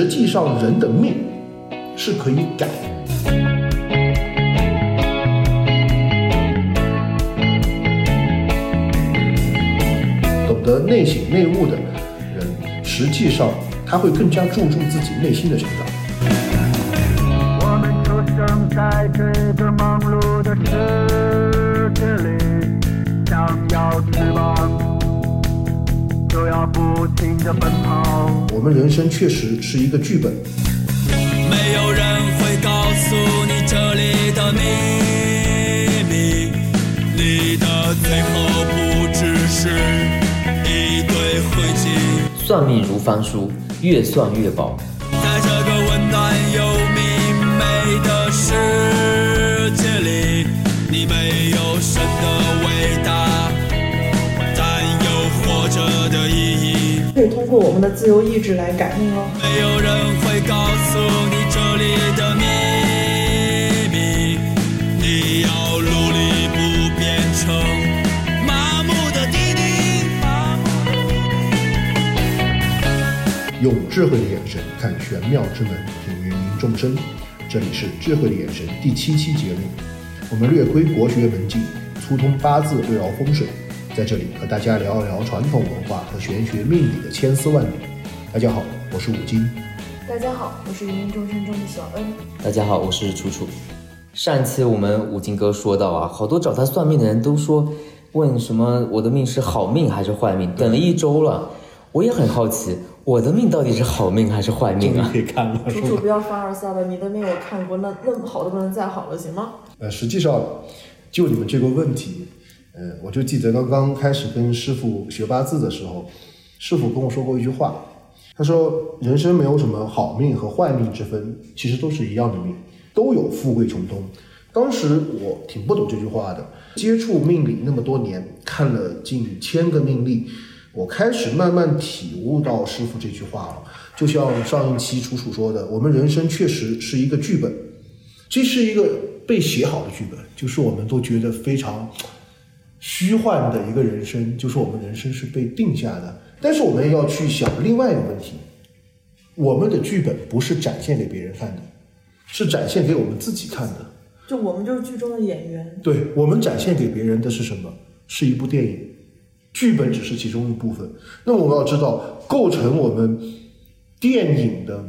实际上人的命是可以改的。懂得内省内悟的人，实际上他会更加注重自己内心的成长。们人生确实是一个剧本，没有人会告诉你这里的秘密，你的最后不只是一堆灰烬。算命如翻书，越算越薄。自由意志来感应哦。没有人会告诉你这里的秘密，你要努力不变成。用智慧的眼神看玄妙之门，品芸芸众生。这里是智慧的眼神第七期节目，我们略窥国学门径，粗通八字，对绕风水，在这里和大家聊一聊传统文化和玄学命理的千丝万缕。大家好，我是武金。大家好，我是芸芸众生中的小恩。大家好，我是楚楚。上一期我们五金哥说到啊，好多找他算命的人都说，问什么我的命是好命还是坏命？等了一周了，我也很好奇，我的命到底是好命还是坏命啊？可以看了，楚楚不要凡尔赛了，你的命我看过，那那么好的不能再好了，行吗？呃，实际上，就你们这个问题，呃，我就记得刚刚开始跟师傅学八字的时候，师傅跟我说过一句话，他说人生没有什么好命和坏命之分，其实都是一样的命，都有富贵穷通。当时我挺不懂这句话的，接触命理那么多年，看了近千个命例，我开始慢慢体悟到师傅这句话了。就像上一期楚楚说的，我们人生确实是一个剧本，这是一个被写好的剧本，就是我们都觉得非常虚幻的一个人生，就是我们人生是被定下的。但是我们要去想另外一个问题，我们的剧本不是展现给别人看的，是展现给我们自己看的。就我们就是剧中的演员，对我们展现给别人的是什么？是一部电影，剧本只是其中一部分。那么我们要知道，构成我们电影的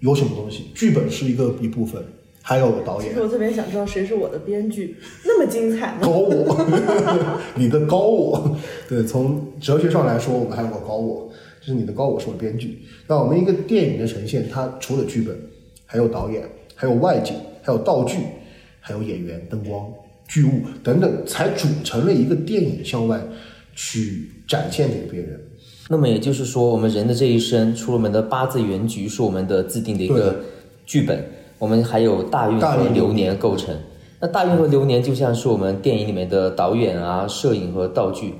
有什么东西？剧本是一个一部分，还有导演其实。我特别想知道谁是我的编剧，那么精彩吗高？我，你的高我，对，从哲学上来说，我们还有个高我，就是你的高我是我的编剧。那我们一个电影的呈现，它除了剧本，还有导演，还有外景，还有道具，还有演员、灯光、剧务等等，才组成了一个电影向外去展现给别人。那么也就是说，我们人的这一生，出了我们的八字原局是我们的自定的一个剧本，我们还有大运和流年构成。那大运和流年就像是我们电影里面的导演啊、摄影和道具。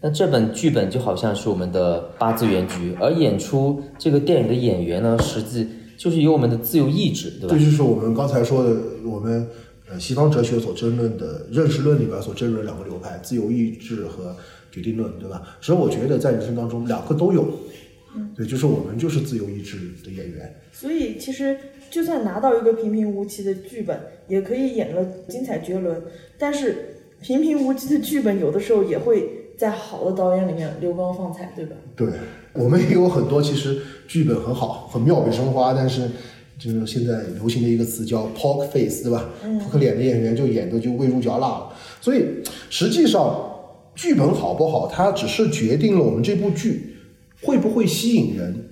那这本剧本就好像是我们的八字原局，而演出这个电影的演员呢，实际就是由我们的自由意志，对吧这？就是我们刚才说的，我们呃西方哲学所争论的认识论里边所争论两个流派：自由意志和决定论，对吧？所以我觉得在人生当中，两个都有。对，就是我们就是自由意志的演员。所以其实就算拿到一个平平无奇的剧本，也可以演得精彩绝伦。但是平平无奇的剧本，有的时候也会在好的导演里面流光放彩，对吧？对，我们也有很多其实剧本很好，很妙笔生花，但是就是现在流行的一个词叫 “poke face”，对吧？扑克脸的演员就演的就味如嚼蜡了。所以实际上剧本好不好，它只是决定了我们这部剧会不会吸引人。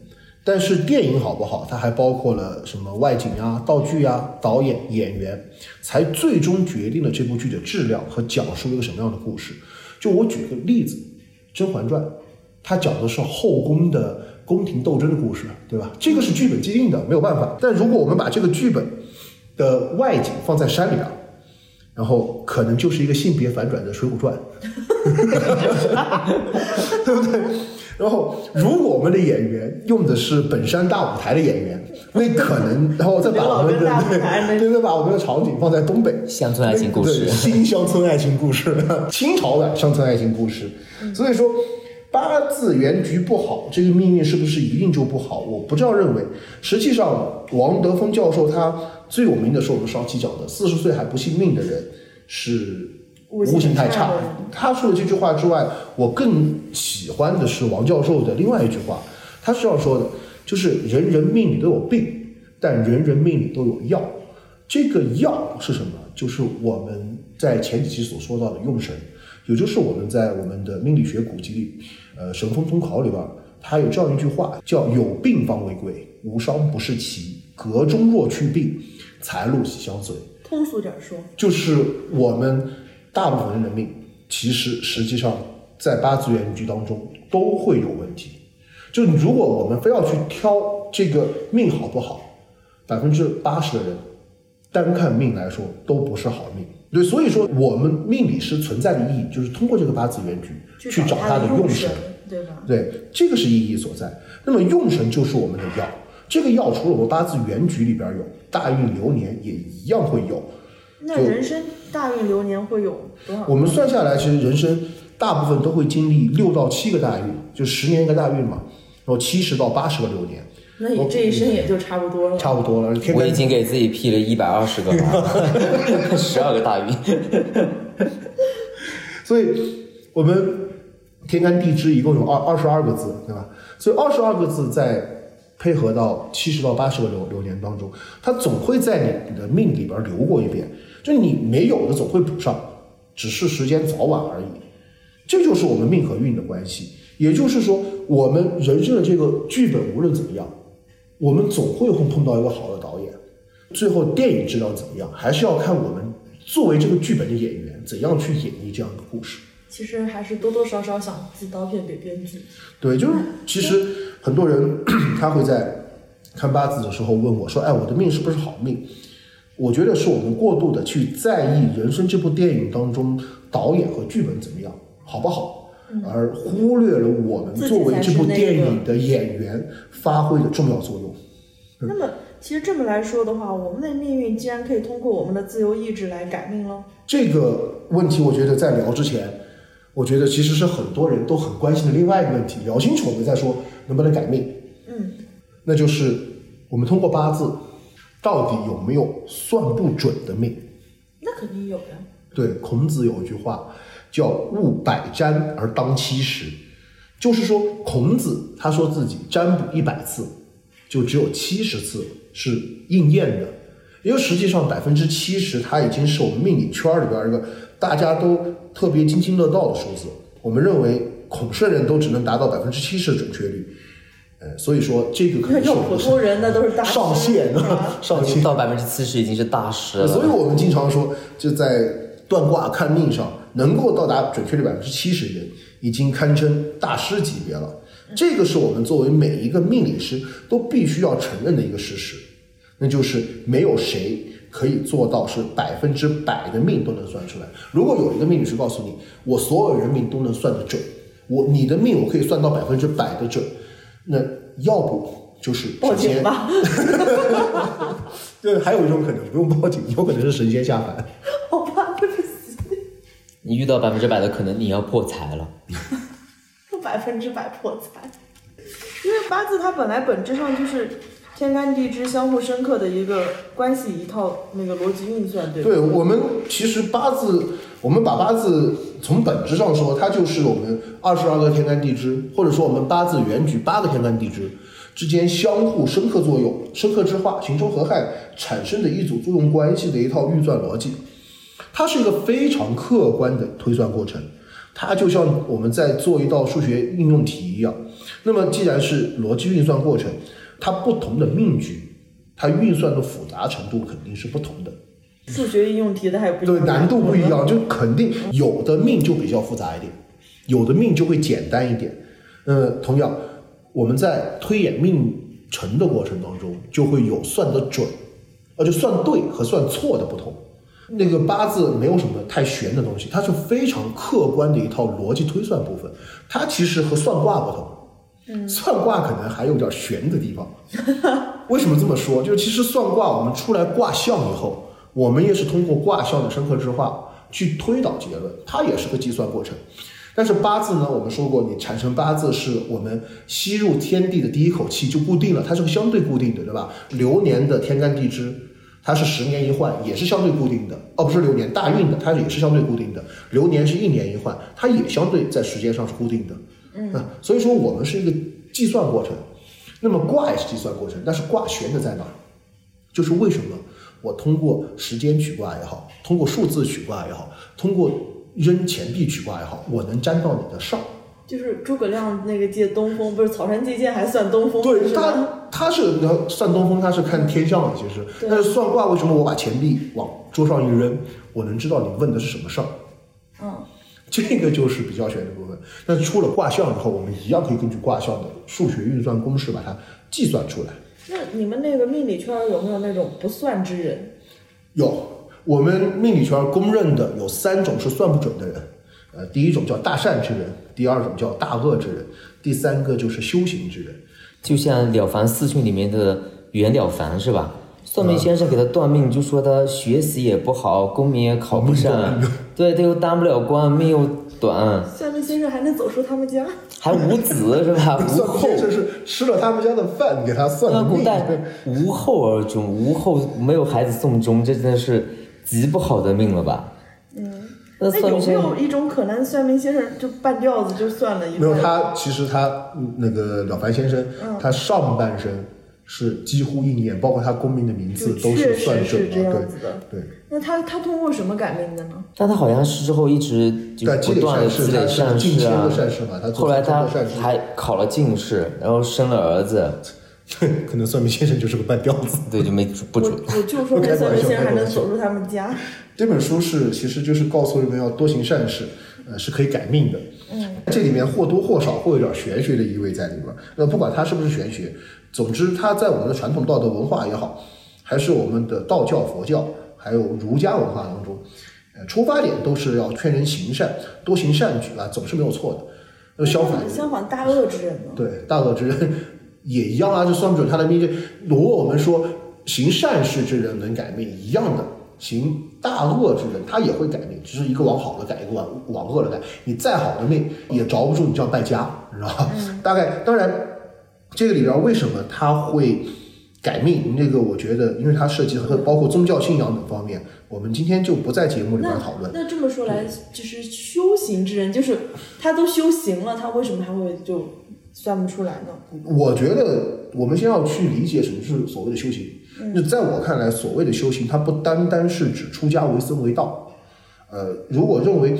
但是电影好不好，它还包括了什么外景啊、道具啊、导演、演员，才最终决定了这部剧的质量和讲述一个什么样的故事。就我举个例子，《甄嬛传》，它讲的是后宫的宫廷斗争的故事，对吧？这个是剧本既定的，没有办法。但如果我们把这个剧本的外景放在山里边，然后可能就是一个性别反转的《水浒传》，对不对？然后，如果我们的演员用的是本山大舞台的演员，那可能，然后再把我们的对 对，把我们的场景放在东北，乡村爱情故事对新乡村爱情故事，清朝的乡村爱情故事。所以说，八字原局不好，这个命运是不是一定就不好？我不这样认为。实际上，王德峰教授他最有名的是我们上期讲的，四十岁还不信命的人是悟性太差。他说的这句话之外，我更喜欢的是王教授的另外一句话，他是这样说的，就是人人命里都有病，但人人命里都有药。这个药是什么？就是我们在前几期所说到的用神，也就是我们在我们的命理学古籍里，呃，《神风通考》里边，它有这样一句话，叫“有病方为贵，无伤不是奇。阁中若去病，财路喜相随。”通俗点说，就是我们大部分人的命，其实实际上在八字原局当中都会有问题。就如果我们非要去挑这个命好不好，百分之八十的人单看命来说都不是好命。对，所以说我们命理师存在的意义就是通过这个八字原局去找他它的用神神。，对吧？对，这个是意义所在。那么用神就是我们的药，这个药除了我们八字原局里边有，大运流年也一样会有。那人生大运流年会有多少？我们算下来，其实人生大部分都会经历六到七个大运，就十年一个大运嘛，然后七十到八十个流年，那你这一生也就差不多了。差不多了。天我已经给自己批了一百二十个了，十二个大运。所以我们天干地支一共有二二十二个字，对吧？所以二十二个字在配合到七十到八十个流流年当中，它总会在你的命里边流过一遍，就你没有的总会补上，只是时间早晚而已。这就是我们命和运的关系。也就是说，我们人生的这个剧本无论怎么样，我们总会会碰到一个好的导演。最后电影质量怎么样，还是要看我们作为这个剧本的演员怎样去演绎这样一个故事。其实还是多多少少想寄刀片给编剧。对，就是其实很多人 他会在看八字的时候问我说：“哎，我的命是不是好命？”我觉得是我们过度的去在意《人生》这部电影当中导演和剧本怎么样，好不好，而忽略了我们作为这部电影的演员发挥的重要作用。那么，其实这么来说的话，我们的命运既然可以通过我们的自由意志来改命了，这个问题，我觉得在聊之前，我觉得其实是很多人都很关心的另外一个问题。聊清楚，我们再说能不能改命。嗯，那就是我们通过八字，到底有没有算不准的命？那肯定有呀。对，孔子有一句话叫“勿百占而当七十”，就是说孔子他说自己占卜一百次，就只有七十次是应验的，因为实际上百分之七十它已经是我们命理圈里边一个大家都特别津津乐道的数字。我们认为孔圣人都只能达到百分之七十的准确率，呃，所以说这个可能是要我们普通人那都是大师上限对吧上限。到百分之七十已经是大师了。所以我们经常说，就在断卦看命上，能够到达准确率百分之七十的人，已经堪称大师级别了。这个是我们作为每一个命理师都必须要承认的一个事实，那就是没有谁可以做到是百分之百的命都能算出来。如果有一个命理师告诉你，我所有人命都能算得准，我你的命我可以算到百分之百的准，那要不就是报警吧，对，还有一种可能，不用报警，有可能是神仙下凡。好吧，对不起，你遇到百分之百的可能，你要破财了。百分之百破财。因为八字它本来本质上就是天干地支相互深刻的一个关系一套那个逻辑运算，对吧？对我们其实八字，我们把八字从本质上说，它就是我们二十二个天干地支，或者说我们八字原局八个天干地支之间相互深刻作用、深刻之化、形成合害产生的一组作用关系的一套运算逻辑。它是一个非常客观的推算过程，它就像我们在做一道数学应用题一样。那么既然是逻辑运算过程，它不同的命局，它运算的复杂程度肯定是不同的。数学应用题的还不一样，对，难度不一。样，就肯定有的命就比较复杂一点，有的命就会简单一点。呃，同样，我们在推演命程的过程当中，就会有算得准，呃，就算对和算错的不同。那个八字没有什么太玄的东西，它是非常客观的一套逻辑推算部分，它其实和算卦不同。算卦可能还有点玄的地方。为什么这么说？就是其实算卦，我们出来卦象以后，我们也是通过卦象的深刻之化去推导结论，它也是个计算过程。但是八字呢，我们说过，你产生八字是我们吸入天地的第一口气就固定了，它是个相对固定的，对吧？流年的天干地支，它是十年一换，也是相对固定的。哦，不是流年，大运的它也是相对固定的。流年是一年一换，它也相对在时间上是固定的。嗯，所以说我们是一个计算过程。那么卦也是计算过程，但是卦悬的在哪儿？就是为什么我通过时间取卦也好，通过数字取卦也好，通过扔钱币取卦也好，我能沾到你的上。就是诸葛亮那个借东风，不是草船借箭还算东风，对？他，他是你要算东风，他是看天象的，其实。但是算卦，为什么我把钱币往桌上一扔，我能知道你问的是什么事儿？嗯，这个就是比较玄的部分。但是出了卦象以后，我们一样可以根据卦象的数学运算公式把它计算出来。那你们那个命理圈有没有那种不算之人？有，我们命理圈公认的有三种是算不准的人，呃，第一种叫大善之人，第二种叫大恶之人，第三个就是修行之人。就像《了凡四训》里面的袁了凡是吧？算命先生给他断命，就说他学习也不好，功名也考不上，对，他又当不了官，命又短，算命先生还能走出他们家？还无子是吧？无算命后先。生是吃了他们家的饭给他算命。古代无后而终，无后没有孩子送终，这真的是极不好的命了吧？嗯，那那有没算命先生有一种可能，算命先生就半吊子就算了一没有？他，其实他嗯那个了凡先生，嗯他上半生是几乎应验，包括他功名的名字都是算准是这样的，对对。那他他通过什么改命的呢？但他好像是之后一直就累不断的善事，他积累善是近千事啊的，善事嘛，他后来他做善事，还考了进士，然后生了儿子，可能算命先生就是个半吊子。对，就没不准。我就说 那算命先生还能走出他们家。这本书是其实就是告诉人们要多行善事，呃，是可以改命的。嗯，这里面或多或少会有点玄学的意味在里面。那不管它是不是玄学，总之它在我们的传统道德文化也好，还是我们的道教、佛教，还有儒家文化当中，呃，出发点都是要劝人行善，多行善举啊，总是没有错的。那相反，相反，大恶之人呢？对，大恶之人也一样啊，就算不准他的命。就如果我们说行善事之人能改命，一样的，行大恶之人他也会改命，只是一个往好的改，一个往往恶的改。你再好的命也着不住你这样败家，你知道吧？大概当然，这个里边为什么他会改命？那个我觉得，因为它涉及和包括宗教信仰等方面，我们今天就不在节目里边讨论。那这么说来，就是修行之人，就是他都修行了，他为什么还会就算不出来呢？我觉得我们先要去理解什么是所谓的修行。那在我看来，所谓的修行，它不单单是指出家为僧为道。呃，如果认为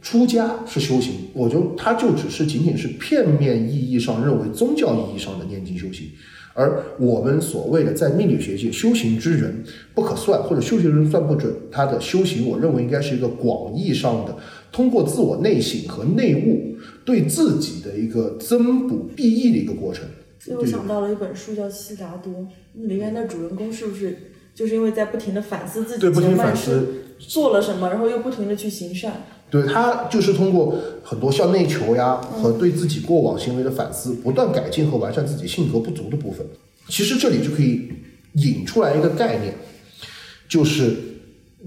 出家是修行，我就它就只是仅仅是片面意义上认为宗教意义上的念经修行。而我们所谓的在命理学界修行之人不可算，或者修行人算不准，他的修行，我认为应该是一个广义上的，通过自我内省和内悟，对自己的一个增补裨益的一个过程。所以我想到了一本书叫《悉达多》，那里面的主人公是不是就是因为在不停的反思自己对不停反思做了什么，然后又不停的去行善？对他就是通过很多向内求呀和对自己过往行为的反思，不断改进和完善自己性格不足的部分。其实这里就可以引出来一个概念，就是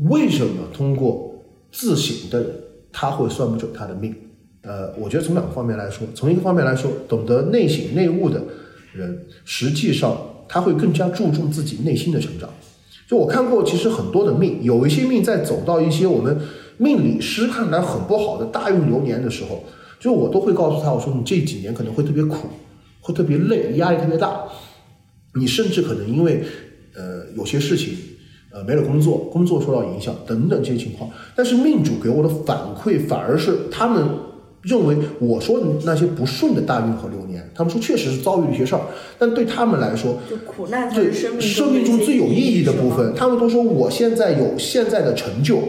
为什么通过自省的人他会算不准他的命？呃，我觉得从两个方面来说，从一个方面来说，懂得内省内悟的人，实际上他会更加注重自己内心的成长。就我看过，其实很多的命，有一些命在走到一些我们命理师看来很不好的大运流年的时候，就我都会告诉他，我说你这几年可能会特别苦，会特别累，压力特别大，你甚至可能因为呃有些事情呃没了工作，工作受到影响等等这些情况。但是命主给我的反馈反而是他们认为我说的那些不顺的大运和流年，他们说确实是遭遇了一些事儿，但对他们来说，就苦难才对是生命生命中最有意义的部分，他们都说我现在有现在的成就，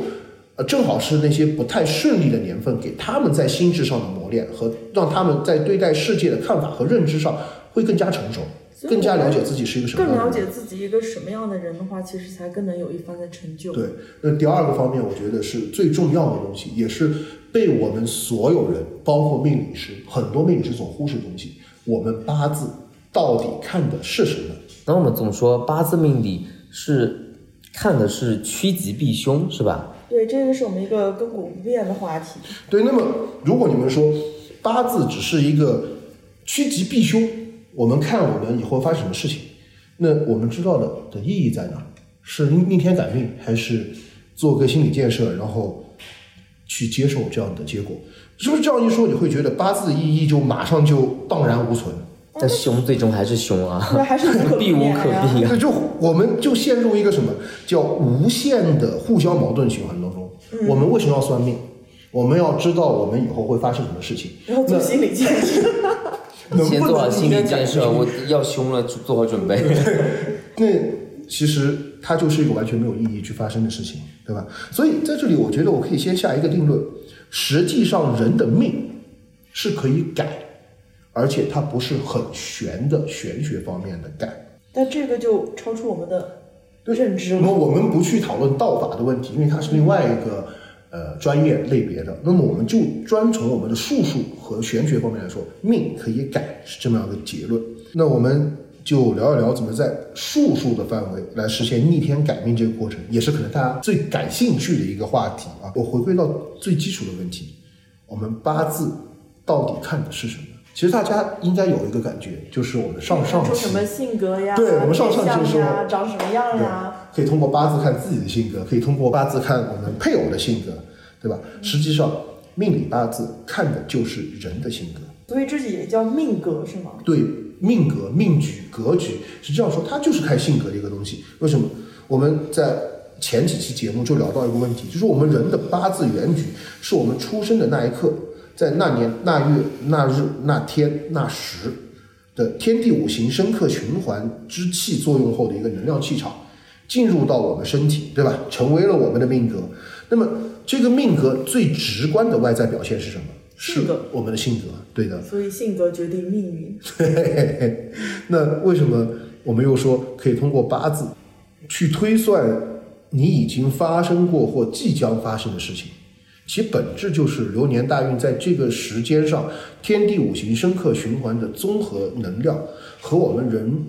呃，正好是那些不太顺利的年份给他们在心智上的磨练和让他们在对待世界的看法和认知上会更加成熟，更加了解自己是一个什么更了样的人。解自己一个什么样的人的话，其实才更能有一番的成就。对，那第二个方面，我觉得是最重要的东西，也是被我们所有人，包括命理师，很多命理师所忽视的东西。我们八字到底看的是什么？那我们总说八字命理是看的是趋吉避凶，是吧？对，这个是我们一个亘古不变的话题。对，那么如果你们说八字只是一个趋吉避凶，我们看我们以后发生什么事情，那我们知道的的意义在哪？是逆天改命，还是做个心理建设，然后去接受这样的结果？是不是这样一说，你会觉得八字的意义就马上就荡然无存？但凶最终还是凶啊，那还是 避无可避啊。对就我们就陷入一个什么叫无限的互相矛盾循环我们为什么要算命？我们要知道我们以后会发生什么事情。然后做心理建设。能能先做好心理建设，我要凶了，做好准备。那其实它就是一个完全没有意义去发生的事情，对吧？所以在这里，我觉得我可以先下一个定论：实际上人的命是可以改，而且它不是很玄的玄学方面的改。但这个就超出我们的认知那么。我们不去讨论道法的问题，因为它是另外一个呃专业类别的。那么我们就专从我们的术数和玄学方面来说，命可以改是这么样的结论。那我们就聊一聊怎么在术数的范围来实现逆天改命这个过程，也是可能大家最感兴趣的一个话题啊。我回归到最基础的问题，我们八字到底看的是什么？其实大家应该有一个感觉，就是我们上上期什么性格呀？对我们上上期说，长什么样呀？可以通过八字看自己的性格，可以通过八字看我们配偶的性格，对吧？实际上，命理八字看的就是人的性格。所以这也叫命格是吗？对命格、命局、格局实际上说，它就是看性格的一个东西。为什么？我们在前几期节目就聊到一个问题，就是我们人的八字原局是我们出生的那一刻，在那年、那月、那日、那天、那时的天地五行深刻循环之气作用后的一个能量气场，进入到我们身体，对吧？成为了我们的命格。那么这个命格最直观的外在表现是什么？是我们的性格，对的。所以性格决定命运。那为什么我们又说可以通过八字去推算你已经发生过或即将发生的事情？其本质就是流年大运在这个时间上，天地五行生克循环的综合能量和我们人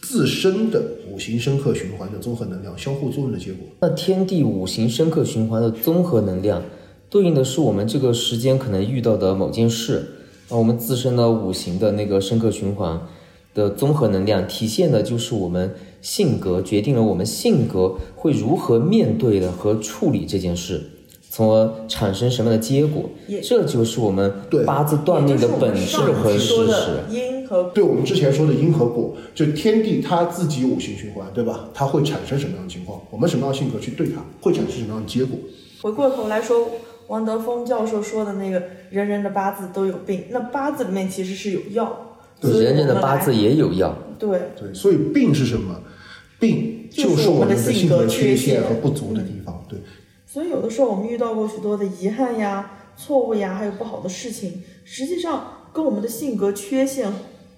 自身的五行生克循环的综合能量相互作用的结果。那天地五行生克循环的综合能量，对应的是我们这个时间可能遇到的某件事，啊，我们自身的五行的那个生克循环的综合能量，体现的就是我们性格，决定了我们性格会如何面对的和处理这件事，从而产生什么样的结果。这就是我们八字断命的本质和事实。因和对我们之前说的因和果，就天地它自己五行循环，对吧？它会产生什么样的情况？我们什么样的性格去对它，会产生什么样的结果？回过头来说，王德峰教授说的那个人人的八字都有病，那八字里面其实是有药，对人人的八字也有药，对，对，所以病是什么？病就是我们的性格缺陷和不足的地方。对，所以有的时候我们遇到过许多的遗憾呀、错误呀，还有不好的事情，实际上跟我们的性格缺陷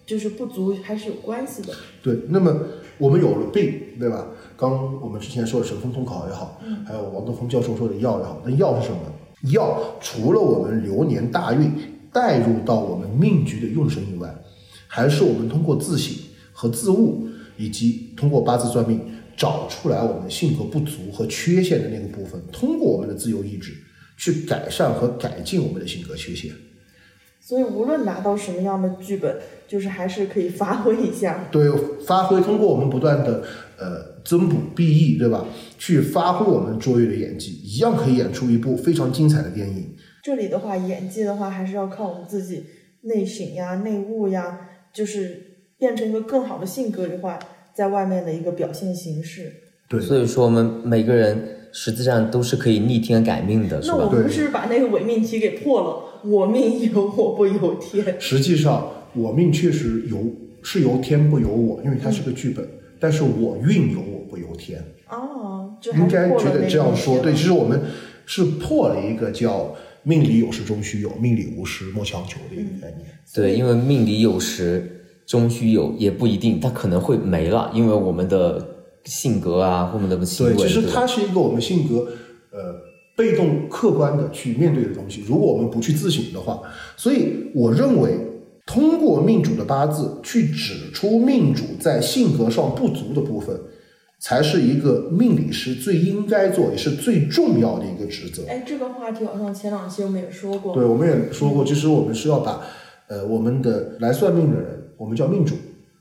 就是不足还是有关系的。对，那么我们有了病，对吧？刚我们之前说的神风通考也好，还有王德峰教授说的药也好，那药是什么？药除了我们流年大运带入到我们命局的用神以外，还是我们通过自省和自悟，以及通过八字算命找出来我们性格不足和缺陷的那个部分，通过我们的自由意志去改善和改进我们的性格缺陷。所以无论拿到什么样的剧本，就是还是可以发挥一下。对，发挥通过我们不断的呃增补裨益，对吧？去发挥我们卓越的演技，一样可以演出一部非常精彩的电影。这里的话，演技的话，还是要靠我们自己内省呀、内悟呀，就是变成一个更好的性格的话，在外面的一个表现形式。对，所以说我们每个人实际上都是可以逆天改命的，是吧？那我们是把那个伪命题给破了，我命由我不由天。实际上我命确实由是由天不由我，因为它是个剧本，但是我运由我不由天。哦，应该觉得这样说，对，其实我们是破了一个叫“命里有时终须有，命里无时莫强求”的一个概念。对，因为命里有时终须有，也不一定，它可能会没了，因为我们的性格啊，我们的行为，对，其实它是一个我们性格呃被动客观的去面对的东西。如果我们不去自省的话，所以我认为通过命主的八字去指出命主在性格上不足的部分，才是一个命理师最应该做也是最重要的一个职责。哎，这个话题好像前两期我们也说过。对，我们也说过，其实我们是要把呃我们的来算命的人，我们叫命主，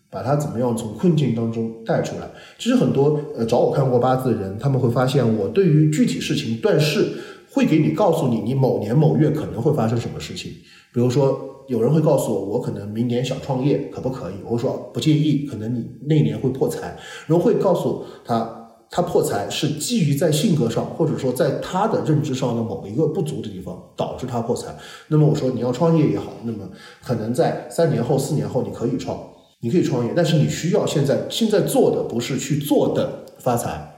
把他怎么样从困境当中带出来。其实很多呃找我看过八字的人，他们会发现我对于具体事情断事，会给你告诉你你某年某月可能会发生什么事情。比如说有人会告诉我，我可能明年想创业，可不可以？我说不介意，可能你那年会破财。然后会告诉他。他破财是基于在性格上，或者说在他的认知上的某一个不足的地方导致他破财。那么我说你要创业也好，那么可能在三年后、四年后你可以创，你可以创业，但是你需要现在现在做的不是去做等发财，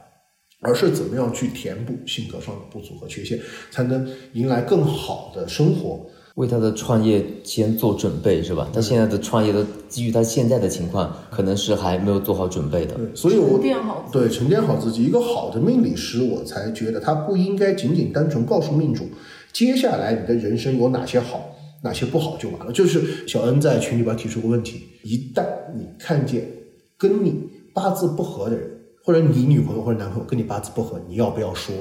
而是怎么样去填补性格上的不足和缺陷，才能迎来更好的生活。为他的创业先做准备是吧？他现在的创业的基于他现在的情况，可能是还没有做好准备的。对，所以我沉淀好对沉淀好自己。一个好的命理师，我才觉得他不应该仅仅单纯告诉命主，接下来你的人生有哪些好，哪些不好就完了。就是小恩在群里边提出个问题：一旦你看见跟你八字不合的人，或者你女朋友或者男朋友跟你八字不合，你要不要说？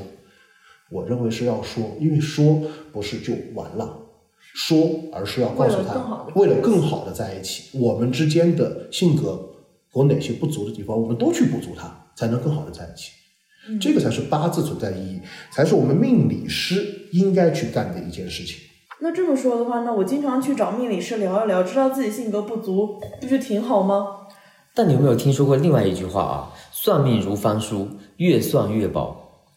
我认为是要说，因为说不是就完了。说，而是要告诉他，为了更好的在一起，我们之间的性格有哪些不足的地方，我们都去补足它，才能更好的在一起。这个才是八字存在意义，才是我们命理师应该去干的一件事情。那这么说的话，那我经常去找命理师聊一聊，知道自己性格不足，不就挺好吗？但你有没有听说过另外一句话啊？算命如翻书，越算越薄。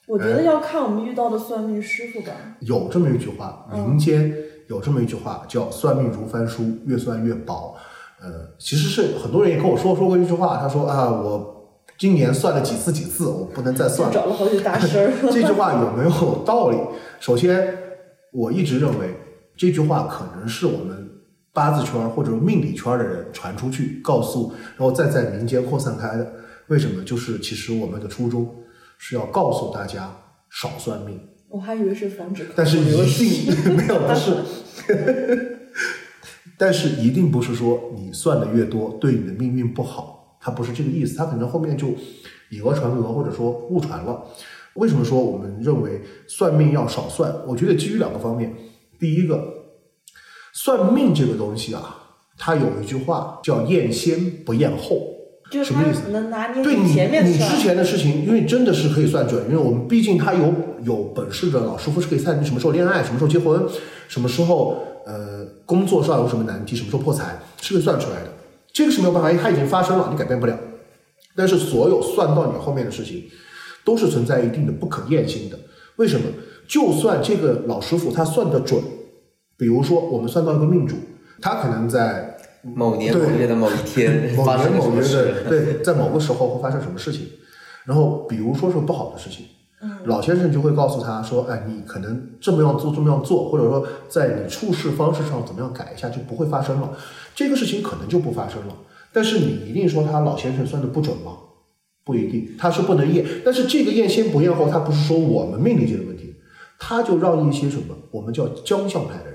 我觉得要看我们遇到的算命师傅吧。有这么一句话，民间有这么一句话叫“算命如翻书，越算越薄”。呃，其实是很多人也跟我说说过一句话，他说啊，我今年算了几次几次，我不能再算了。找了好几大师。这句话有没有道理？首先，我一直认为这句话可能是我们八字圈或者命理圈的人传出去，告诉，然后再在民间扩散开的。为什么？就是其实我们的初衷是要告诉大家少算命，我还以为是防止但是一定 没有不是，但是一定不是说你算的越多对你的命运不好，它不是这个意思，它可能后面就以讹传讹或者说误传了。为什么说我们认为算命要少算？我觉得基于两个方面，第一个，算命这个东西啊，它有一句话叫验先不验后。就是什么意思他能拿捏对你，前面你之前的事情，因为真的是可以算准，因为我们毕竟他有有本事的老师傅是可以算你什么时候恋爱，什么时候结婚，什么时候呃工作上有什么难题，什么时候破财，是可以算出来的。这个是没有办法，因为它已经发生了，你改变不了。但是所有算到你后面的事情，都是存在一定的不可验性的。为什么？就算这个老师傅他算得准，比如说我们算到一个命主，他可能在某年对某月的某一天 某发生年某月的？对，在某个时候会发生什么事情，然后比如说是不好的事情，老先生就会告诉他说，哎，你可能这么样做，这么样做，或者说在你处事方式上怎么样改一下，就不会发生了，这个事情可能就不发生了。但是你一定说他老先生算的不准吗？不一定，他是不能验。但是这个验先不验后，他不是说我们命理界的问题，他就让一些什么，我们叫将相派的人。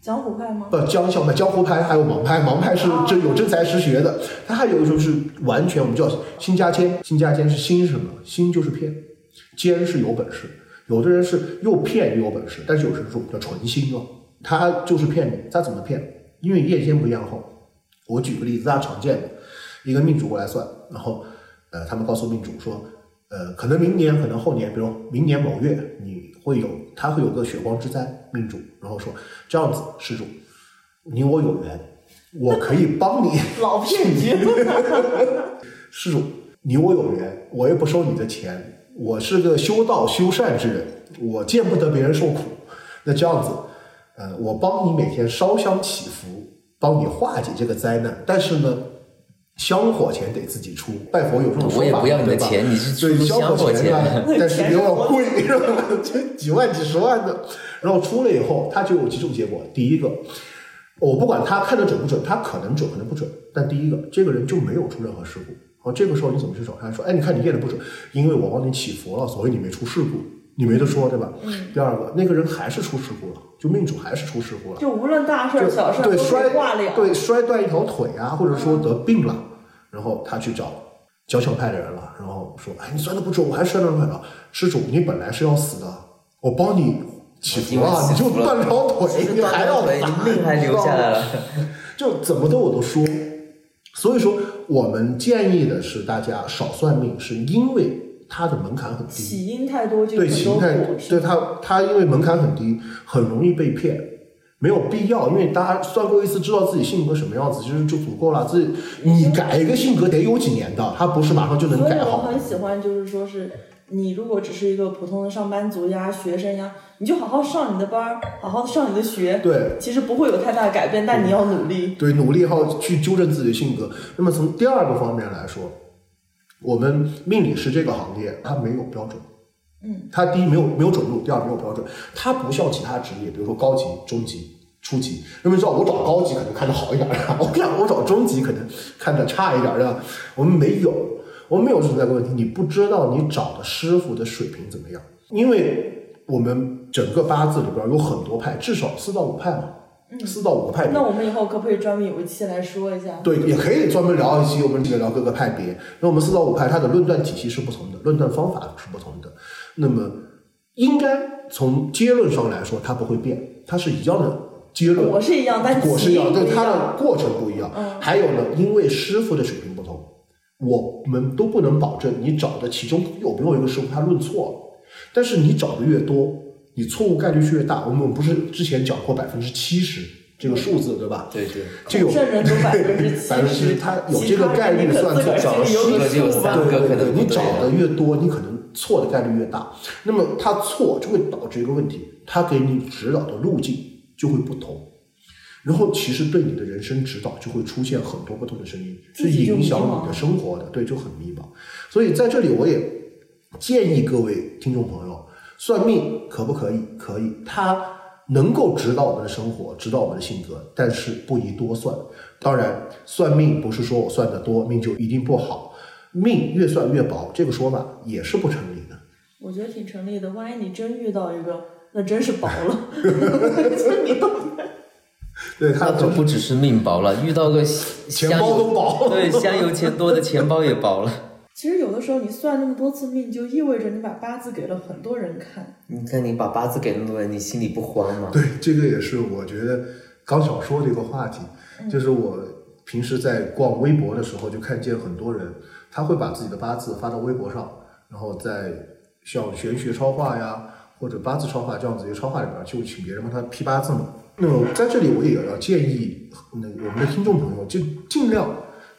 江湖派吗？不，江小派、江湖派还有盲派，盲派是哦真有真才实学的。他还有一种是完全我们叫新加奸，心加奸是心是什么？新就是骗，奸是有本事。有的人是又骗又有本事，但是有时候叫纯心哦，他就是骗你。他怎么骗？因为夜间不一样后。我举个例子，大家常见的，一个命主过来算，然后呃，他们告诉命主说，呃，可能明年，可能后年，比如明年某月，你会有，他会有个血光之灾，命主，然后说这样子，施主，你我有缘，我可以帮你，老骗局。施主，你我有缘，我又不收你的钱，我是个修道修善之人，我见不得别人受苦，那这样子，呃，我帮你每天烧香祈福，帮你化解这个灾难，但是呢。香火钱得自己出，拜佛有这种说法，我也不要你的对吧钱你是出对香香火钱啊 但是比较贵，是吧？这几万几十万的，然后出了以后，他就有几种结果。第一个，我不管他看的准不准，他可能准，可能不准。但第一个，这个人就没有出任何事故。哦，这个时候你怎么去找他？说，哎，你看你验的不准，因为我帮你祈福了，所以你没出事故，你没得说，对吧？嗯第二个，那个人还是出事故了，就命主还是出事故了。就无论大事儿小事对摔是挂了。对摔断一条腿啊，或者说得病了，然后他去找交相派的人了，然后说：“哎，你算的不准，我还算得出来了。施主，你本来是要死的，我帮你祈福了，你就断条腿，你还要命还留下来了。就怎么的我都说。所以说，我们建议的是大家少算命，是因为它的门槛很低。起因太多就有对很多形态果，是对它它因为门槛很低，很容易被骗，没有必要，因为大家算过一次，知道自己性格什么样子，其实就足够了。自己你改一个性格得有几年的，他不是马上就能所以我。很喜欢，就是说是你如果只是一个普通的上班族呀、学生呀，你就好好上你的班儿，好好上你的学，对其实不会有太大的改变，但你要努力。对，努力后去纠正自己的性格。那么从第二个方面来说，我们命理师这个行业它没有标准。嗯，它第一没有没有准入，第二没有标准，它不像其他职业，比如说高级、中级、初级。因为知道我找高级可能看着好一点儿，我让我找中级可能看着差一点儿的。我们没有，我们没有存在过问题。你不知道你找的师傅的水平怎么样，因为我们整个八字里边有很多派，至少四到五派嘛，四到五个派别。那我们以后可不可以专门有一期来说一下？对，也可以专门聊一期，我们这个聊各个派别。那我们四到五派，它的论断体系是不同的，论断方法是不同的。那么，应该从结论上来说，它不会变，它是一样的结论。果是一样，但果是一样，对起因不一它的。过程不一样。嗯还有呢，因为师傅的水平不同，我们都不能保证你找的其中有没有一个师傅他论错了。但是你找的越多，你错误概率是越大。我们不是之前讲过百分之七十这个数字，对吧？对对，就有分之 百分之七十，他有这个概率算错找了十个就有三个对对对，可能你找的越多，你可能错的概率越大。那么他错就会导致一个问题，他给你指导的路径就会不同，然后其实对你的人生指导就会出现很多不同的声音，是影响你的生活的，对，就很迷茫。所以在这里我也建议各位听众朋友，算命可不可以？可以，它能够指导我们的生活，指导我们的性格，但是不宜多算。当然，算命不是说我算的多，命就一定不好，命越算越薄，这个说法也是不成立的。我觉得挺成立的。万一你真遇到一个，那真是薄了。就你懂的。对，它那可不只是命薄了，遇到个钱包都薄对，香油钱多的钱包也薄了。其实有的时候你算那么多次命，就意味着你把八字给了很多人看。你看你把八字给那么多人，你心里不慌吗？对，这个也是我觉得刚想说的一个话题，就是我平时在逛微博的时候，就看见很多人，他会把自己的八字发到微博上，然后在像玄学超话呀，或者八字超话这样子一个超话里边，就请别人帮他批八字嘛。那么在这里我也要建议那我们的听众朋友，就尽量。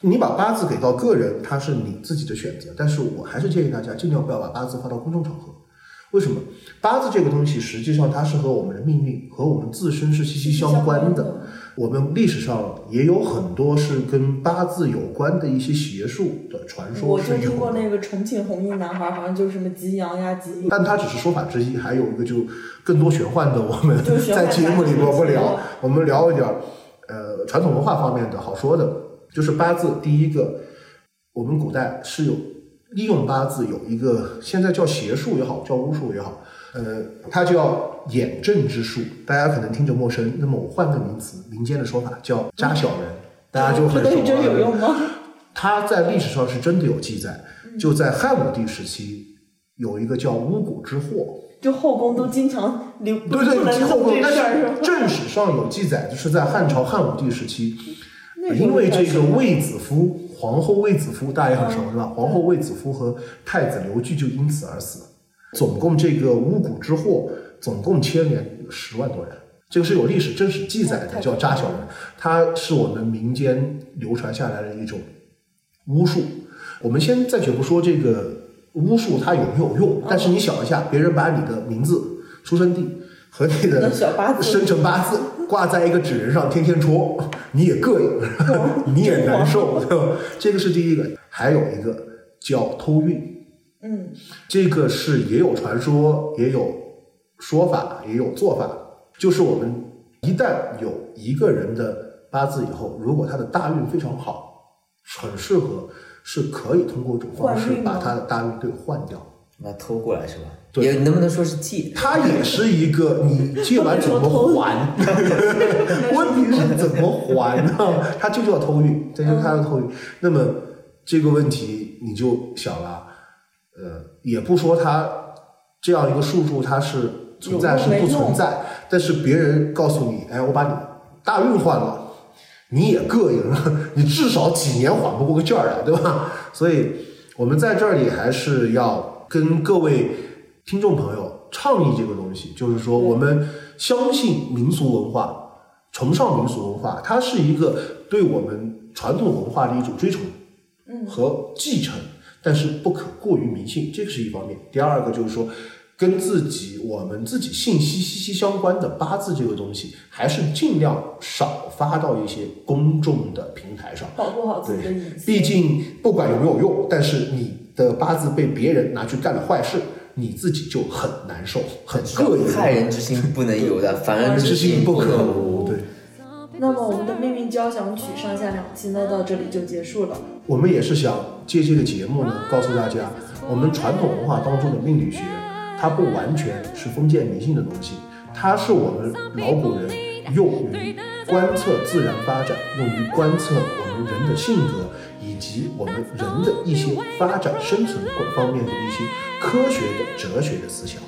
你把八字给到个人，它是你自己的选择，但是我还是建议大家尽量不要把八字发到公众场合。为什么？八字这个东西，实际上它是和我们的命运和我们自身是息息相关的。我们历史上也有很多是跟八字有关的一些邪术的传说我就是，听过那个重庆红衣男孩，好像就是什么吉阳呀、吉但它只是说法之一，还有一个就更多玄幻的，我们在节目里边不聊，我们聊一点儿呃传统文化方面的好说的，就是八字第一个，我们古代是有利用八字有一个现在叫邪术也好，叫巫术也好，呃，它叫眼正之术，大家可能听着陌生，那么我换个名词，民间的说法叫扎小人，大家就很熟这东西真有用吗？它在历史上是真的有记载，就在汉武帝时期有一个叫巫蛊之祸。就后宫都经常对对，后宫，但是？正史上有记载，就是在汉朝汉武帝时期，因为这个卫子夫，皇后卫子夫大家也很熟嗯对吧？皇后卫子夫和太子刘据就因此而死。总共这个巫蛊之祸，总共牵连十万多人。这个是有历史正史记载的，叫扎小人，它是我们民间流传下来的一种巫术。我们先暂且不说这个巫术它有没有用，但是你想一下，别人把你的名字、出生地和你的生辰八字挂在一个纸人上，天天戳，你也膈应，你也难受，对吧？这个是第一个。还有一个叫偷运，嗯，这个是也有传说，也有说法，也有做法。就是我们一旦有一个人的八字以后，如果他的大运非常好，很适合，是可以通过一种方式把他的大运对换掉。那偷过来是吧？对也能不能说是借？它也是一个 你借完怎么还？问题是怎么还呢？它就叫偷运，这就是它的偷运。那么这个问题你就想了，呃，也不说它这样一个术数它是存在是不存在，但是别人告诉你，哎，我把你大运换了，你也膈应了，你至少几年缓不过个劲儿来，对吧？所以我们在这里还是要跟各位听众朋友倡议这个东西，就是说我们相信民俗文化，崇尚民俗文化，它是一个对我们传统文化的一种追崇和继承，但是不可过于迷信，这个是一方面。第二个就是说，跟自己我们自己信息息息相关的八字这个东西，还是尽量少发到一些公众的平台上。保护好自己的隐私。毕竟不管有没有用，但是你的八字被别人拿去干了坏事，你自己就很难受，很膈应。害人之心不能有的，防人之心不可无。对，那么我们的命运交响曲上下两期呢，到这里就结束了。我们也是想借这个节目呢，告诉大家，我们传统文化当中的命理学，它不完全是封建迷信的东西，它是我们老古人用于观测自然发展，用于观测我们人的性格以及我们人的一些发展生存方面的一些科学的哲学的思想，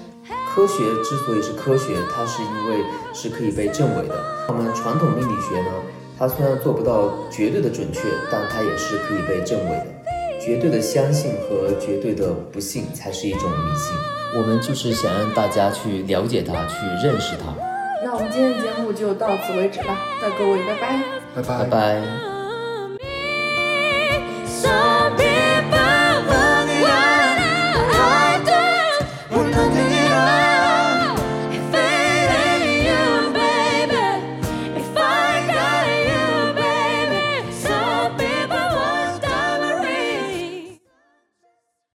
科学之所以是科学，它是因为是可以被证伪的。我们传统命理学呢，它虽然做不到绝对的准确，但它也是可以被证伪的。绝对的相信和绝对的不信才是一种迷信。我们就是想让大家去了解它，去认识它。那我们今天的节目就到此为止了，各位拜拜，拜拜，拜拜。